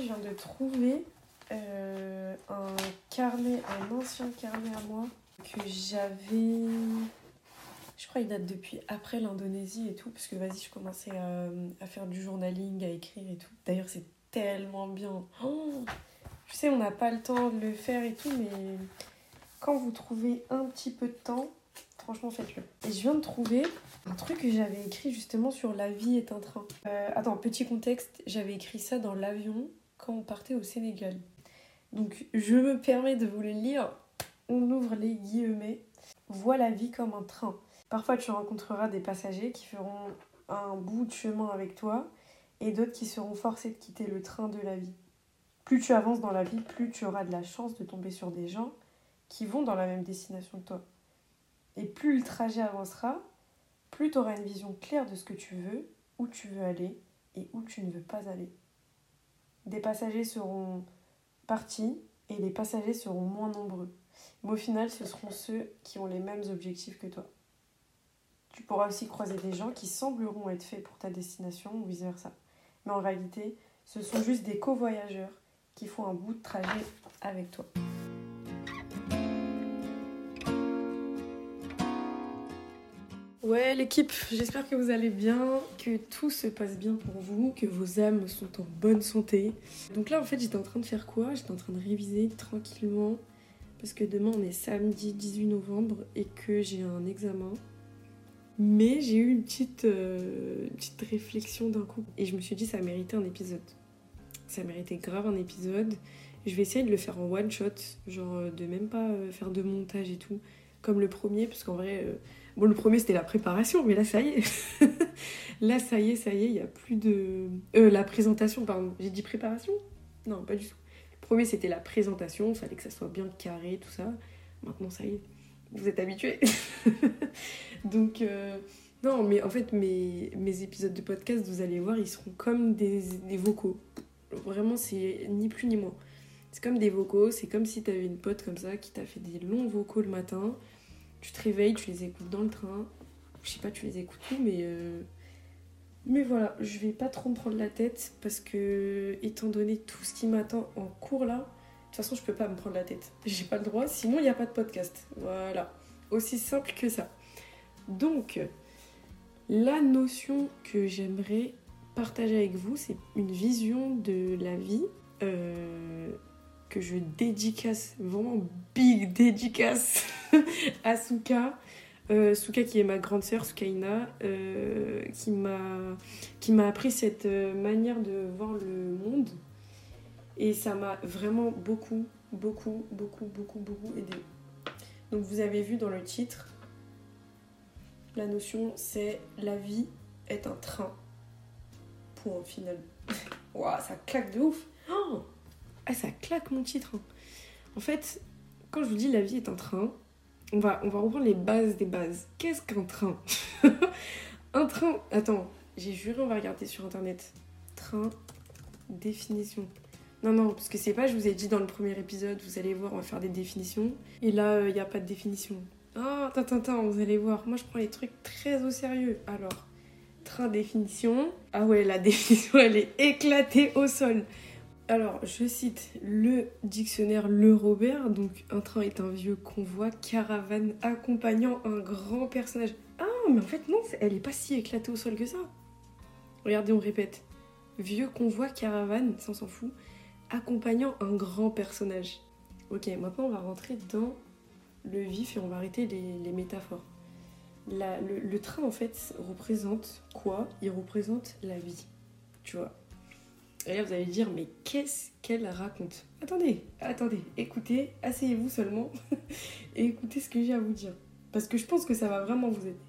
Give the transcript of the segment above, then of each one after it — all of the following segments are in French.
je viens de trouver euh, un carnet, un ancien carnet à moi que j'avais. Je crois qu'il date depuis après l'Indonésie et tout, parce que vas-y, je commençais à, à, faire du journaling, à écrire et tout. D'ailleurs, c'est tellement bien. Oh je sais, on n'a pas le temps de le faire et tout, mais quand vous trouvez un petit peu de temps, franchement, faites-le. Et je viens de trouver un truc que j'avais écrit justement sur La vie est un train. Euh, attends, petit contexte, j'avais écrit ça dans l'avion quand on partait au Sénégal. Donc je me permets de vous le lire. On ouvre les guillemets. Vois la vie comme un train. Parfois tu rencontreras des passagers qui feront un bout de chemin avec toi et d'autres qui seront forcés de quitter le train de la vie. Plus tu avances dans la vie, plus tu auras de la chance de tomber sur des gens qui vont dans la même destination que toi. Et plus le trajet avancera, plus tu auras une vision claire de ce que tu veux, où tu veux aller et où tu ne veux pas aller. Des passagers seront partis et les passagers seront moins nombreux. Mais au final, ce seront ceux qui ont les mêmes objectifs que toi. Tu pourras aussi croiser des gens qui sembleront être faits pour ta destination ou vice-versa. Mais en réalité, ce sont juste des co-voyageurs qui font un bout de trajet avec toi. Ouais, l'équipe, j'espère que vous allez bien, que tout se passe bien pour vous, que vos âmes sont en bonne santé. Donc là, en fait, j'étais en train de faire quoi? J'étais en train de réviser tranquillement, parce que demain, on est samedi 18 novembre et que j'ai un examen. Mais j'ai eu une petite, euh, une petite réflexion d'un coup, et je me suis dit, ça méritait un épisode. Ça méritait grave un épisode. Je vais essayer de le faire en one shot, genre euh, de même pas euh, faire de montage et tout, comme le premier, parce qu'en vrai Bon, le premier, c'était la préparation, mais là, ça y est. là, ça y est, ça y est, il n'y a plus de... Euh, la présentation, pardon. J'ai dit préparation? Non, pas du tout. Le premier, c'était la présentation, il fallait que ça soit bien carré, tout ça. Maintenant, ça y est, vous êtes habitués. Donc, euh, non, mais en fait, mes, mes épisodes de podcast, vous allez voir, ils seront comme des, des vocaux. Vraiment, c'est ni plus ni moins. C'est comme des vocaux, c'est comme si tu avais une pote comme ça qui t'a fait des longs vocaux le matin tu te réveilles, tu les écoutes dans le train. Je sais pas, tu les écoutes où, mais. Euh, mais voilà, je vais pas trop me prendre la tête parce que, étant donné tout ce qui m'attend en cours là, de toute façon, je peux pas me prendre la tête. J'ai pas le droit, sinon il n'y a pas de podcast. Voilà. Aussi simple que ça. Donc, la notion que j'aimerais partager avec vous, c'est une vision de la vie euh, que je dédicace, vraiment big dédicace à Souka. Euh, Souka qui est ma grande sœur, Soukaina, euh, qui m'a appris cette euh, manière de voir le monde. Et ça m'a vraiment beaucoup, beaucoup, beaucoup, beaucoup, beaucoup aidé. Donc vous avez vu dans le titre, la notion c'est la vie est un train. Point final. Waouh, ça claque de ouf. Ah, ça claque mon titre. Hein. En fait, quand je vous dis la vie est un train, on va, on va reprendre les bases des bases. Qu'est-ce qu'un train? Un train. Attends, j'ai juré, on va regarder sur internet. Train, définition. Non, non, parce que c'est pas, je vous ai dit dans le premier épisode, vous allez voir, on va faire des définitions. Et là, il n'y a pas de définition. Ah, oh, attends, vous allez voir. Moi, je prends les trucs très au sérieux. Alors, train, définition. Ah ouais, la définition, elle est éclatée au sol. Alors, je cite le dictionnaire Le Robert. Donc, un train est un vieux convoi, caravane accompagnant un grand personnage. Ah, mais en fait, non, elle est pas si éclatée au sol que ça. Regardez, on répète. Vieux convoi, caravane, ça on s'en fout, accompagnant un grand personnage. Ok, maintenant on va rentrer dans le vif et on va arrêter les, métaphores. le train, en fait, représente quoi? Il représente la vie. Tu vois et là, vous allez dire, mais qu'est-ce qu'elle raconte? Attendez, attendez, écoutez, asseyez-vous seulement et écoutez ce que j'ai à vous dire. Parce que je pense que ça va vraiment vous aider.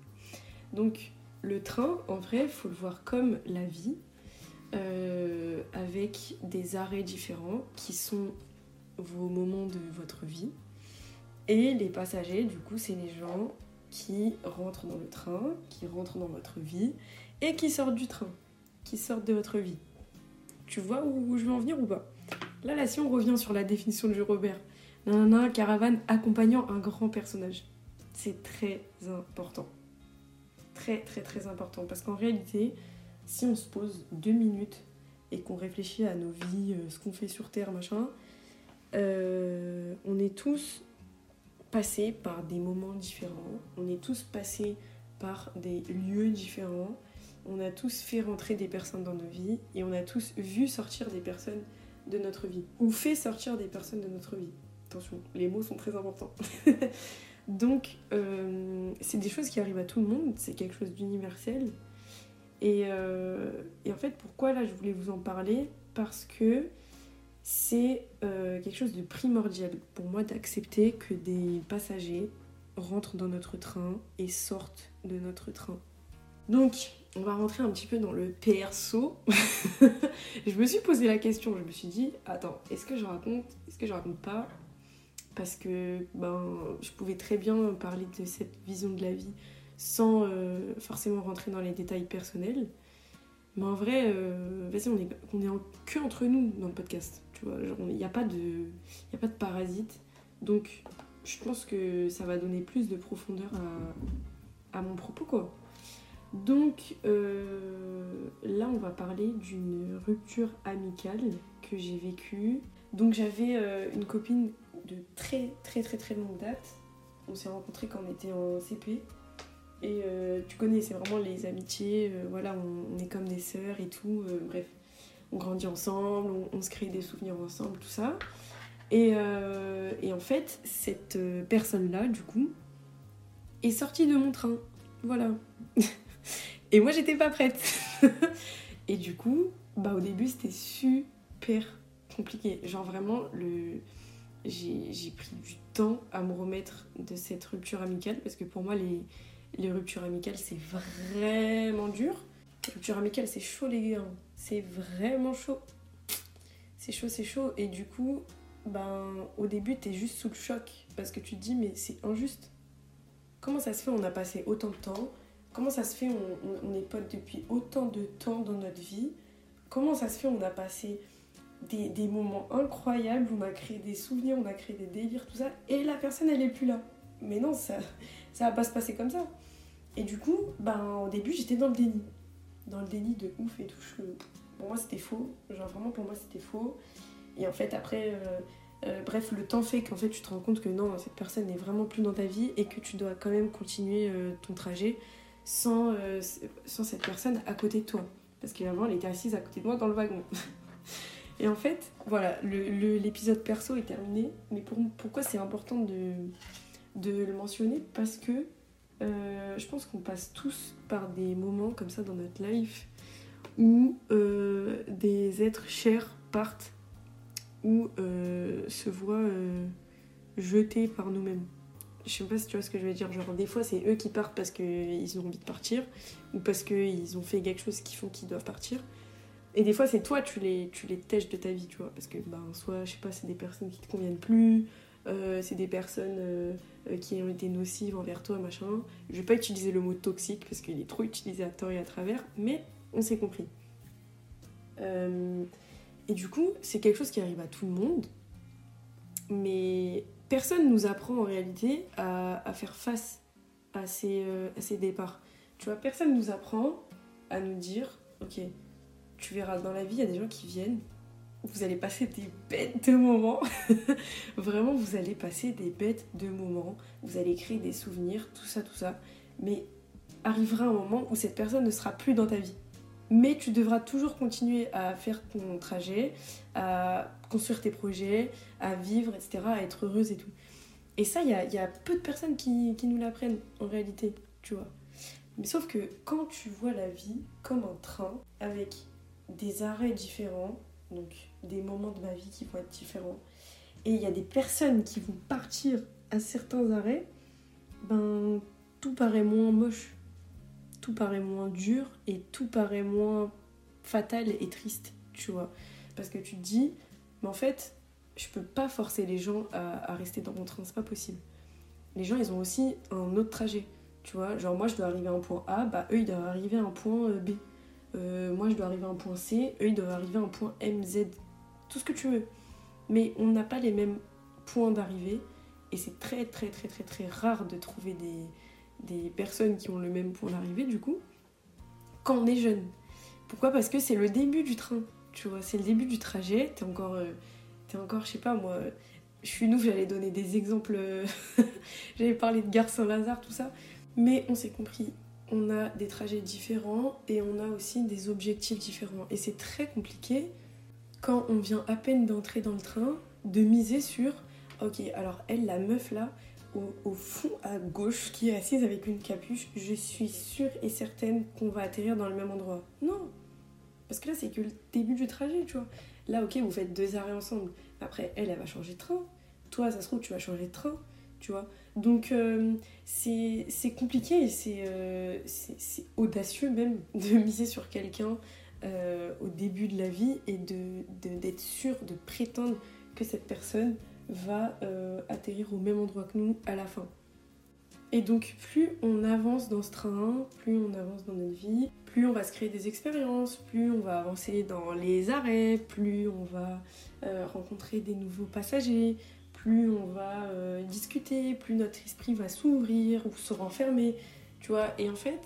Donc, le train, en vrai, il faut le voir comme la vie, euh, avec des arrêts différents qui sont vos moments de votre vie. Et les passagers, du coup, c'est les gens qui rentrent dans le train, qui rentrent dans votre vie et qui sortent du train, qui sortent de votre vie. Tu vois où je veux en venir ou pas Là, là, si on revient sur la définition de Robert, nanana, caravane accompagnant un grand personnage. C'est très important. Très, très, très important. Parce qu'en réalité, si on se pose deux minutes et qu'on réfléchit à nos vies, ce qu'on fait sur Terre, machin, on est tous passés par des moments différents, on est tous passés par des lieux différents, on a tous fait rentrer des personnes dans nos vies et on a tous vu sortir des personnes de notre vie ou fait sortir des personnes de notre vie. Attention, les mots sont très importants. Donc, euh, c'est des choses qui arrivent à tout le monde, c'est quelque chose d'universel. Et, euh, en fait, pourquoi là je voulais vous en parler? Parce que c'est euh, quelque chose de primordial pour moi d'accepter que des passagers rentrent dans notre train et sortent de notre train. Donc, on va rentrer un petit peu dans le perso. je me suis posé la question, je me suis dit, attends, est-ce que je raconte, est-ce que je raconte pas Parce que ben, je pouvais très bien parler de cette vision de la vie sans euh, forcément rentrer dans les détails personnels. Mais en vrai, euh, vas-y, on est, on entre nous dans le podcast. Tu vois, il n'y a, pas de, y a pas de parasite. Donc, je pense que ça va donner plus de profondeur à, à mon propos, quoi. Donc euh, là, on va parler d'une rupture amicale que j'ai vécue. Donc j'avais euh, une copine de très très très très longue date. On s'est rencontrés quand on était en CP. Et euh, tu connais, c'est vraiment les amitiés. voilà, on, est comme des sœurs et tout. bref, on grandit ensemble, on, se crée des souvenirs ensemble, tout ça. Et, et en fait, cette personne-là, du coup, est sortie de mon train. Voilà. Et moi, j'étais pas prête. et du coup, bah, au début, c'était super compliqué. Genre, vraiment, le... j'ai pris du temps à me remettre de cette rupture amicale parce que pour moi, les, les ruptures amicales, c'est vraiment dur. rupture amicale, c'est chaud, les gars. C'est vraiment chaud. C'est chaud, c'est chaud. Et du coup, ben, au début, t'es juste sous le choc parce que tu te dis, mais c'est injuste. Comment ça se fait On a passé autant de temps Comment ça se fait on, est potes depuis autant de temps dans notre vie? Comment ça se fait on a passé des, moments incroyables, on a créé des souvenirs, on a créé des délires, tout ça, et la personne elle est plus là. Mais non, ça, ça va pas se passer comme ça. Et du coup, ben, au début j'étais dans le déni. Dans le déni de ouf et tout. pour moi c'était faux. Genre vraiment pour moi c'était faux. Et en fait après... Euh, euh, bref, le temps fait qu'en fait tu te rends compte que non, cette personne n'est vraiment plus dans ta vie et que tu dois quand même continuer euh, ton trajet sans, euh, sans cette personne à côté de toi. Parce qu'avant, elle était assise à côté de moi dans le wagon. Et en fait, voilà, l'épisode perso est terminé. Mais pour, pourquoi c'est important de, de le mentionner? Parce que euh, je pense qu'on passe tous par des moments comme ça dans notre life où euh, des êtres chers partent ou se voient jetés par nous-mêmes je sais pas si tu vois ce que je veux dire. Genre, des fois, c'est eux qui partent parce qu'ils ont envie de partir ou parce qu'ils ont fait quelque chose qui font qu'ils doivent partir. Et des fois, c'est toi, tu les, tu les tèches de ta vie, tu vois. Parce que, ben, soit, je sais pas, c'est des personnes qui te conviennent plus, euh, c'est des personnes euh, qui ont été nocives envers toi, machin. Je vais pas utiliser le mot toxique parce qu'il est trop utilisé à tort et à travers, mais on s'est compris. Euh, et du coup, c'est quelque chose qui arrive à tout le monde. Mais personne nous apprend en réalité à, faire face à ces, euh, à ces départs. Tu vois, personne nous apprend à nous dire, ok, tu verras dans la vie, il y a des gens qui viennent, vous allez passer des bêtes de moments. Vraiment, vous allez passer des bêtes de moments. Vous allez créer des souvenirs, tout ça, tout ça. Mais arrivera un moment où cette personne ne sera plus dans ta vie mais tu devras toujours continuer à faire ton trajet, construire tes projets, à vivre, etc., à être heureuse et tout. Et ça, il y a, peu de personnes qui, nous l'apprennent en réalité, tu vois. Mais sauf que quand tu vois la vie comme un train, avec des arrêts différents, donc des moments de ma vie qui vont être différents, et il y a des personnes qui vont partir à certains arrêts, ben tout paraît moins moche tout paraît moins dur et tout paraît moins fatal et triste, tu vois. Parce que tu te dis, mais en fait, je peux pas forcer les gens à, rester dans mon train, c'est pas possible. Les gens, ils ont aussi un autre trajet, tu vois. Genre, moi, je dois arriver à un point A, bah, eux, ils doivent arriver à un point euh, B. Euh, moi, je dois arriver à un point C, eux, ils doivent arriver à un point M, Z. Tout ce que tu veux. Mais on n'a pas les mêmes points d'arrivée. Et c'est très, très, très, très, très rare de trouver des, des personnes qui ont le même point d'arrivée du coup, quand on est jeune. Pourquoi? Parce que c'est le début du train. Tu vois, c'est le début du trajet. T'es encore, euh, t'es encore, je sais pas moi. Je suis nous, j'allais donner des exemples. j'allais parler de Gare Saint-Lazare, tout ça. Mais on s'est compris. On a des trajets différents et on a aussi des objectifs différents. Et c'est très compliqué quand on vient à peine d'entrer dans le train de miser sur ok alors elle la meuf là au, fond à gauche qui est assise avec une capuche, je suis sûre et certaine qu'on va atterrir dans le même endroit. Non Parce que là, c'est que le début du trajet, tu vois. Là, ok, vous faites deux arrêts ensemble. Après, elle, elle va changer de train. Toi, ça se trouve, tu vas changer de train, tu vois. Donc, euh, c'est compliqué et euh, c'est audacieux même de miser sur quelqu'un euh, au début de la vie et d'être de, sûr, de prétendre que cette personne va euh, atterrir au même endroit que nous à la fin. Et donc plus on avance dans ce train, plus on avance dans notre vie, plus on va se créer des expériences, plus on va avancer dans les arrêts, plus on va euh, rencontrer des nouveaux passagers, plus on va euh, discuter, plus notre esprit va s'ouvrir ou se renfermer, tu vois. Et en fait,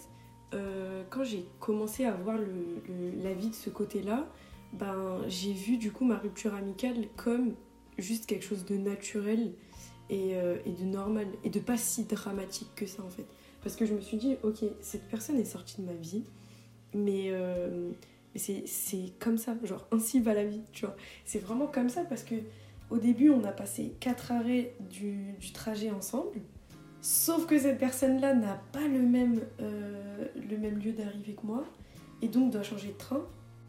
quand j'ai commencé à voir la vie de ce côté-là, ben, j'ai vu du coup ma rupture amicale comme juste quelque chose de naturel euh, et, de normal et de pas si dramatique que ça en fait. Parce que je me suis dit, ok, cette personne est sortie de ma vie, mais, euh, c'est comme ça, genre ainsi va la vie, tu vois. C'est vraiment comme ça parce que au début, on a passé quatre arrêts du, trajet ensemble, sauf que cette personne-là n'a pas le même, euh, le même lieu d'arrivée que moi et donc doit changer de train.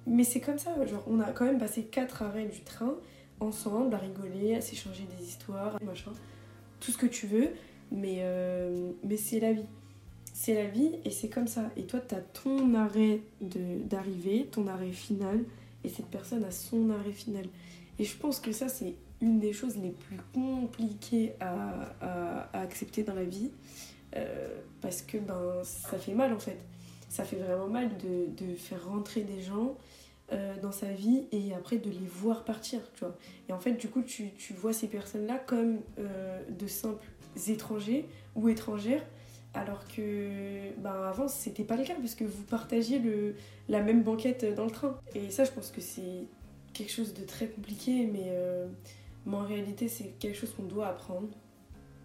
Mais c'est comme ça, genre on a quand même passé quatre arrêts du train ensemble, à rigoler, à s'échanger des histoires, machin, tout ce que tu veux, mais, euh, mais c'est la vie. C'est la vie et c'est comme ça. Et toi, tu as ton arrêt d'arrivée, ton arrêt final, et cette personne a son arrêt final. Et je pense que ça, c'est une des choses les plus compliquées à, accepter dans la vie, euh, parce que ben, ça fait mal en fait. Ça fait vraiment mal de, faire rentrer des gens euh, dans sa vie et après de les voir partir, tu vois. Et en fait, du coup, tu, tu vois ces personnes-là comme euh, de simples étrangers ou étrangères, alors que ben, avant, c'était pas le cas parce que vous partagiez le, la même banquette dans le train. Et ça, je pense que c'est quelque chose de très compliqué, mais, euh, en réalité, c'est quelque chose qu'on doit apprendre.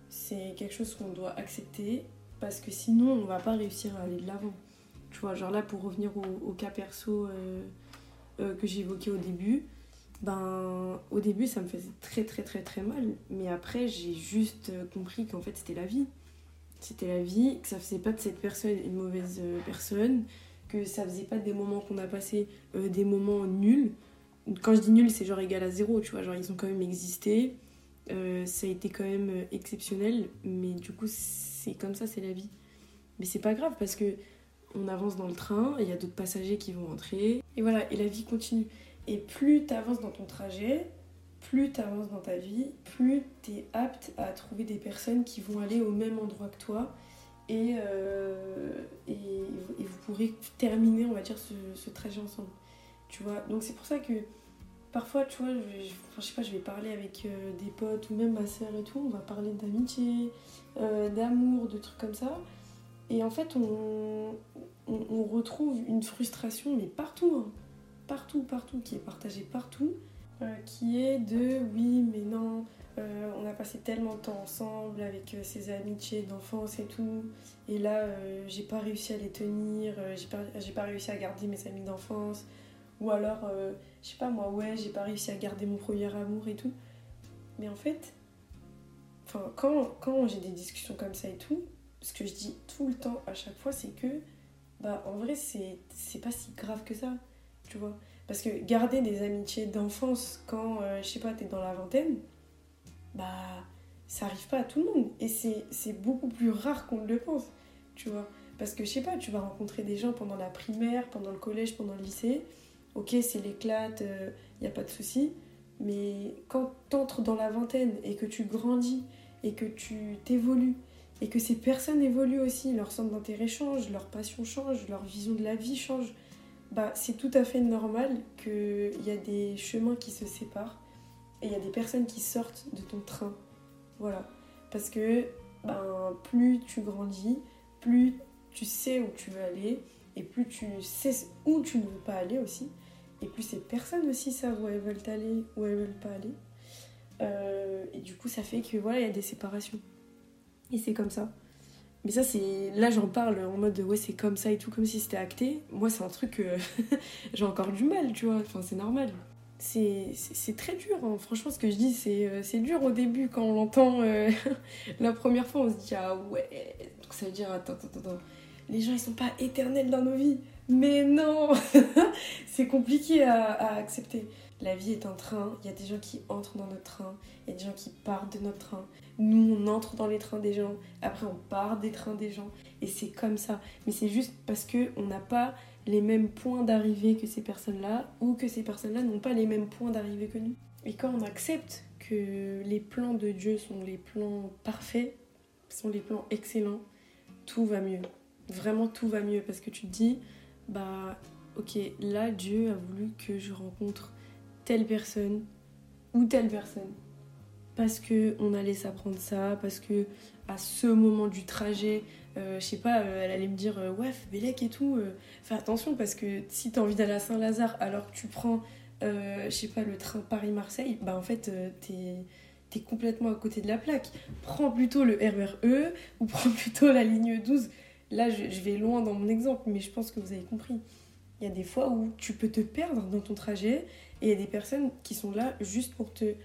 C'est quelque chose qu'on doit accepter parce que sinon, on va pas réussir à aller de l'avant. Tu vois, genre là, pour revenir au, cas perso euh, que j'évoquais au début, ben au début ça me faisait très très très très mal, mais après j'ai juste euh, compris qu'en fait c'était la vie. C'était la vie, que ça faisait pas de cette personne une mauvaise euh, personne, que ça faisait pas des moments qu'on a passé des moments nuls. Quand je dis nul, c'est genre égal à zéro, tu vois, genre ils ont quand même existé, ça a été quand même exceptionnel, mais du coup c'est comme ça, c'est la vie. Mais c'est pas grave parce que on avance dans le train, il y a d'autres passagers qui vont entrer, et voilà, et la vie continue. Et plus tu avances dans ton trajet, plus tu avances dans ta vie, plus tu es apte à trouver des personnes qui vont aller au même endroit que toi, et, euh, et, vous pourrez terminer, on va dire, ce, trajet ensemble. Tu vois, donc c'est pour ça que parfois, tu vois, je, sais pas, je vais parler avec euh, des potes ou même ma soeur et tout, on va parler d'amitié, euh, d'amour, de trucs comme ça. Et en fait, on, on, retrouve une frustration, mais partout, hein. partout, partout, qui est partagée partout, qui est de oui, mais non, euh, on a passé tellement de temps ensemble avec euh, ses amitiés d'enfance et tout, et là, j'ai pas réussi à les tenir, j'ai pas, pas réussi à garder mes amis d'enfance, ou alors, je sais pas moi, ouais, j'ai pas réussi à garder mon premier amour et tout. Mais en fait, quand, quand j'ai des discussions comme ça et tout, ce que je dis tout le temps à chaque fois, c'est que, bah, en vrai, c'est pas si grave que ça, tu vois. Parce que garder des amitiés d'enfance quand, euh, je sais pas, t'es dans la vingtaine, bah, ça arrive pas à tout le monde. Et c'est beaucoup plus rare qu'on le pense, tu vois. Parce que, je sais pas, tu vas rencontrer des gens pendant la primaire, pendant le collège, pendant le lycée. Ok, c'est l'éclate, il euh, n'y a pas de souci. Mais quand t'entres dans la vingtaine et que tu grandis et que tu t'évolues et que ces personnes évoluent aussi, leur centre d'intérêt change, leur passion change, leur vision de la vie change, bah, c'est tout à fait normal qu'il y a des chemins qui se séparent et il y a des personnes qui sortent de ton train. Voilà. Parce que ben, plus tu grandis, plus tu sais où tu veux aller et plus tu sais où tu ne veux pas aller aussi. et plus ces personnes aussi savent où elles veulent aller, où elles veulent pas aller. Euh, et du coup, ça fait que voilà, il y a des séparations. Et c'est comme ça. Mais ça, c'est. Là, j'en parle en mode ouais, c'est comme ça et tout, comme si c'était acté. Moi, c'est un truc que j'ai encore du mal, tu vois. Enfin, c'est normal. C'est très dur, hein. franchement, ce que je dis, c'est euh, dur au début quand on l'entend euh, la première fois. On se dit ah ouais. Donc ça veut dire attends, attends, attends. Les gens, ils sont pas éternels dans nos vies. Mais non C'est compliqué à accepter. La vie est un train, il y a des gens qui entrent dans notre train, il y a des gens qui partent de notre train. Nous, on entre dans les trains des gens, après on part des trains des gens, et c'est comme ça. Mais c'est juste parce qu'on n'a pas les mêmes points d'arrivée que ces personnes-là, ou que ces personnes-là n'ont pas les mêmes points d'arrivée que nous. Et quand on accepte que les plans de Dieu sont les plans parfaits, sont les plans excellents, tout va mieux. Vraiment tout va mieux parce que tu te dis, bah ok, là Dieu a voulu que je rencontre telle personne ou telle personne. Parce que on allait s'apprendre ça, parce que à ce moment du trajet, euh, je sais pas, euh, elle allait me dire euh, ouais, Bélec et tout, fais attention parce que si t'as envie d'aller à Saint-Lazare alors que tu prends, je sais pas, le train Paris-Marseille, bah en fait t'es es complètement à côté de la plaque. Prends plutôt le RER E ou prends plutôt la ligne 12. Là, je vais loin dans mon exemple, mais je pense que vous avez compris. Il y a des fois où tu peux te perdre dans ton trajet et il y a des personnes qui sont là juste pour te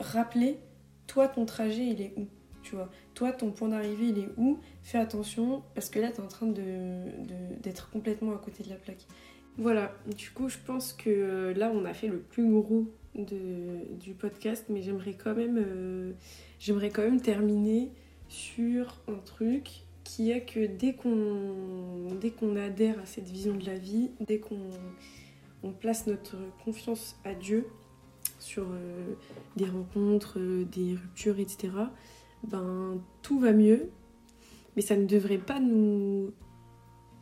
rappeler, toi, ton trajet, il est où tu vois? Toi, ton point d'arrivée, il est où? Fais attention, parce que là, tu es en train d'être de, d'être complètement à côté de la plaque. Voilà, du coup, je pense que euh, là, on a fait le plus gros de, du podcast, mais j'aimerais quand même, euh, j'aimerais quand même terminer sur un truc qui est que dès qu'on qu'on adhère à cette vision de la vie, dès qu'on on place notre confiance à Dieu sur euh, des rencontres, euh, des ruptures, etc., ben tout va mieux. Mais ça ne devrait pas nous,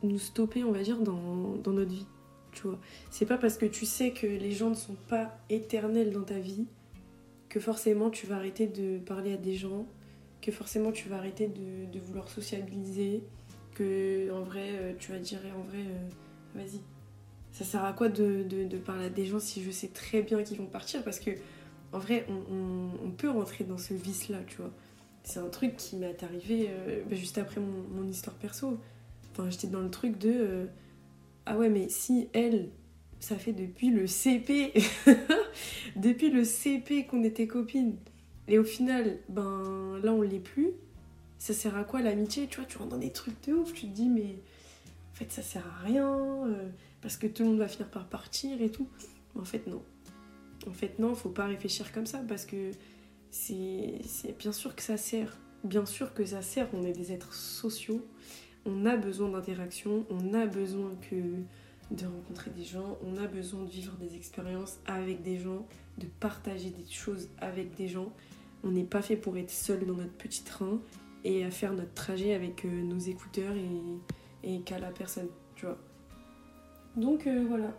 nous stopper, on va dire, dans, notre vie. Tu vois, c'est pas parce que tu sais que les gens ne sont pas éternels dans ta vie que forcément tu vas arrêter de parler à des gens, que forcément tu vas arrêter de, vouloir sociabiliser, que en vrai euh, tu vas dire en vrai vas-y ça sert à quoi de, parler à des gens si je sais très bien qu'ils vont partir? Parce que, en vrai, on, peut rentrer dans ce vice-là, tu vois. C'est un truc qui m'est arrivé euh, bah, juste après mon, histoire perso. Enfin, j'étais dans le truc de. Euh, ah ouais, mais si elle, ça fait depuis le CP, depuis le CP qu'on était copines, et au final, ben là on l'est plus, ça sert à quoi l'amitié? Tu vois, tu rentres dans des trucs de ouf, tu te dis, mais en fait, ça sert à rien. Euh, parce que tout le monde va finir par partir et tout. En fait, non. En fait, non, faut pas réfléchir comme ça parce que c'est bien sûr que ça sert. Bien sûr que ça sert, on est des êtres sociaux. On a besoin d'interaction, on a besoin que de rencontrer des gens, on a besoin de vivre des expériences avec des gens, de partager des choses avec des gens. On n'est pas fait pour être seul dans notre petit train et à faire notre trajet avec euh, nos écouteurs et, et qu'à la personne, tu vois. Donc euh, voilà.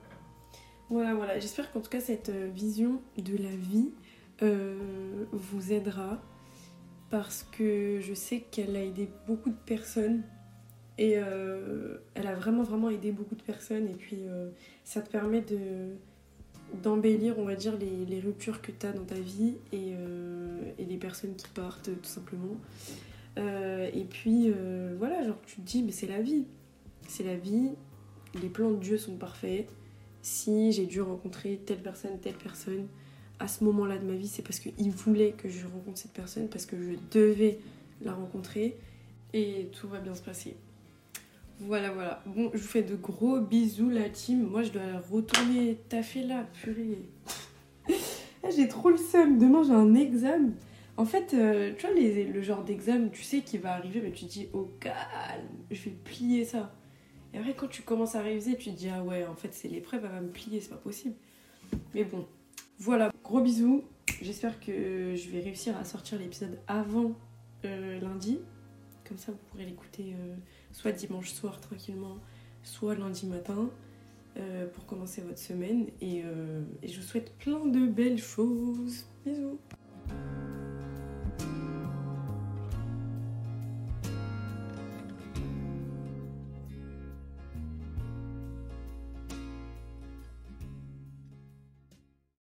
Voilà, voilà. J'espère qu'en tout cas cette euh, vision de la vie euh, vous aidera. Parce que je sais qu'elle a aidé beaucoup de personnes. Et elle a vraiment vraiment aidé beaucoup de personnes. Et puis ça te permet de d'embellir on va dire les, ruptures que tu as dans ta vie et, et, les personnes qui partent tout simplement. Et puis voilà genre tu te dis mais c'est la vie. C'est la vie les plans de Dieu sont parfaits. Si j'ai dû rencontrer telle personne, telle personne, à ce moment-là de ma vie, c'est parce qu'il voulait que je rencontre cette personne, parce que je devais la rencontrer, et tout va bien se passer. Voilà, voilà. Bon, je vous fais de gros bisous, la team. Moi, je dois retourner taffer là, purée. Ah, j'ai trop le seum. Demain, j'ai un examen. En fait, euh, tu vois, le genre d'examen, tu sais, qui va arriver, mais tu te dis, au calme, je vais plier ça. Et après, quand tu commences à réviser, tu te dis, ah ouais, en fait, c'est l'épreuve, elle va me plier, c'est pas possible. Mais bon, voilà, gros bisous. J'espère que je vais réussir à sortir l'épisode avant euh, lundi. Comme ça, vous pourrez l'écouter euh, soit dimanche soir tranquillement, soit lundi matin euh, pour commencer votre semaine. et je vous souhaite plein de belles choses. Bisous